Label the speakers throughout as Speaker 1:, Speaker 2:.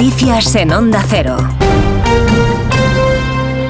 Speaker 1: Noticias en Onda Cero.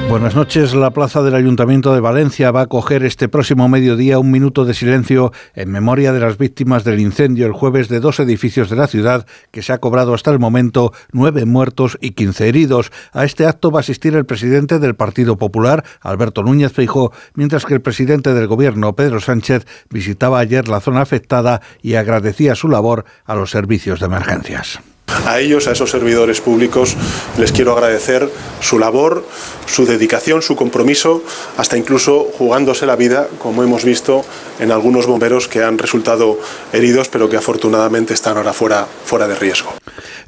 Speaker 2: Buenas noches. La plaza del Ayuntamiento de Valencia va a acoger este próximo mediodía un minuto de silencio en memoria de las víctimas del incendio el jueves de dos edificios de la ciudad que se ha cobrado hasta el momento nueve muertos y quince heridos. A este acto va a asistir el presidente del Partido Popular, Alberto Núñez Feijó, mientras que el presidente del Gobierno, Pedro Sánchez, visitaba ayer la zona afectada y agradecía su labor a los servicios de emergencias.
Speaker 3: A ellos, a esos servidores públicos, les quiero agradecer su labor, su dedicación, su compromiso, hasta incluso jugándose la vida, como hemos visto en algunos bomberos que han resultado heridos, pero que afortunadamente están ahora fuera, fuera de riesgo.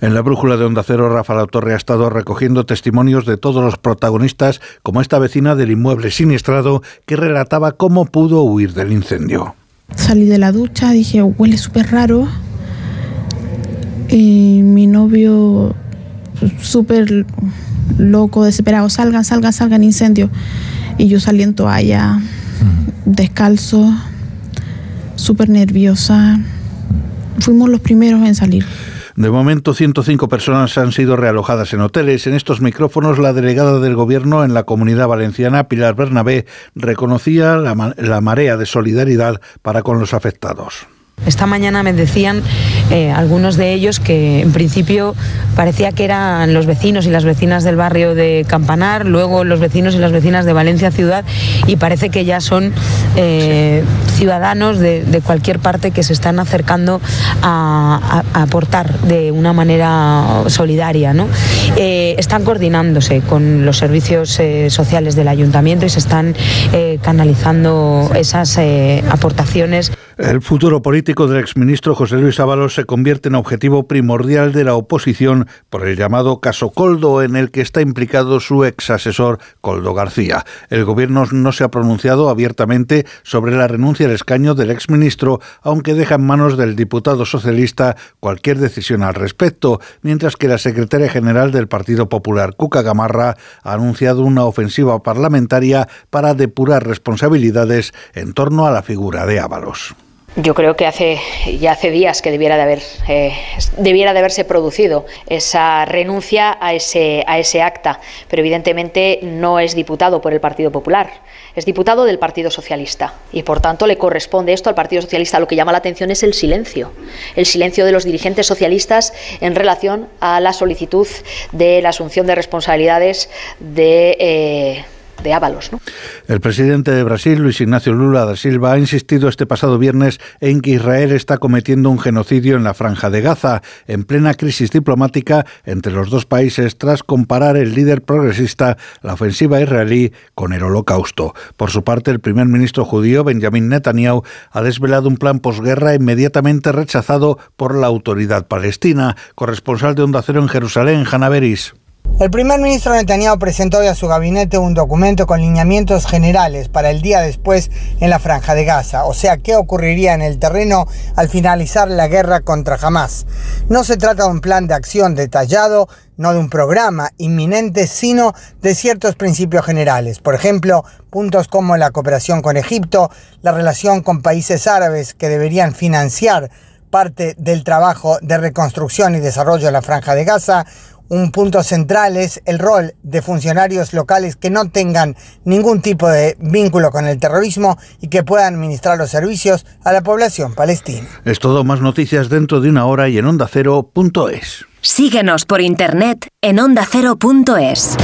Speaker 2: En la brújula de Onda Cero, Rafa Torre ha estado recogiendo testimonios de todos los protagonistas, como esta vecina del inmueble siniestrado que relataba cómo pudo huir del incendio.
Speaker 4: Salí de la ducha, dije, huele súper raro y mi novio súper loco, desesperado, salgan, salgan, salgan, incendio. Y yo salí en toalla, descalzo, súper nerviosa. Fuimos los primeros en salir.
Speaker 2: De momento, 105 personas han sido realojadas en hoteles. En estos micrófonos, la delegada del Gobierno en la Comunidad Valenciana, Pilar Bernabé, reconocía la, la marea de solidaridad para con los afectados.
Speaker 5: Esta mañana me decían eh, algunos de ellos que en principio parecía que eran los vecinos y las vecinas del barrio de Campanar, luego los vecinos y las vecinas de Valencia Ciudad y parece que ya son eh, ciudadanos de, cualquier parte que se están acercando a, aportar de una manera solidaria. ¿no? Eh, están coordinándose con los servicios sociales del ayuntamiento y se están canalizando esas aportaciones.
Speaker 2: El futuro político del exministro José Luis Ábalos se convierte en objetivo primordial de la oposición por el llamado caso Coldo, en el que está implicado su ex asesor Coldo García. El gobierno no se ha pronunciado abiertamente sobre la renuncia al escaño del exministro, aunque deja en manos del diputado socialista cualquier decisión al respecto, mientras que la secretaria general del Partido Popular, Cuca Gamarra, ha anunciado una ofensiva parlamentaria para depurar responsabilidades en torno a la figura de Ábalos.
Speaker 6: Yo creo que hace ya hace días que debiera de haber eh, debiera de haberse producido esa renuncia a ese a ese acta, pero evidentemente no es diputado por el Partido Popular, es diputado del Partido Socialista y por tanto le corresponde esto al Partido Socialista. Lo que llama la atención es el silencio, el silencio de los dirigentes socialistas en relación a la solicitud de la asunción de responsabilidades de eh, de Ábalos.
Speaker 2: El presidente de Brasil, Luis Ignacio Lula da Silva, ha insistido este pasado viernes en que Israel está cometiendo un genocidio en la franja de Gaza, en plena crisis diplomática entre los dos países tras comparar el líder progresista la ofensiva israelí con el holocausto. Por su parte, el primer ministro judío, Benjamin Netanyahu, ha desvelado un plan posguerra inmediatamente rechazado por la autoridad palestina. Corresponsal de Onda Cero en Jerusalén, Hanna Beris.
Speaker 7: El primer ministro Netanyahu presentó hoy a su gabinete un documento con lineamientos generales para el día después en la franja de Gaza, o sea, qué ocurriría en el terreno al finalizar la guerra contra Hamas. No se trata de un plan de acción detallado, no de un programa inminente, sino de ciertos principios generales. Por ejemplo, puntos como la cooperación con Egipto, la relación con países árabes que deberían financiar parte del trabajo de reconstrucción y desarrollo de la franja de Gaza, un punto central es el rol de funcionarios locales que no tengan ningún tipo de vínculo con el terrorismo y que puedan administrar los servicios a la población palestina.
Speaker 2: Es todo, más noticias dentro de una hora y en ondacero.es.
Speaker 1: Síguenos por internet en ondacero.es.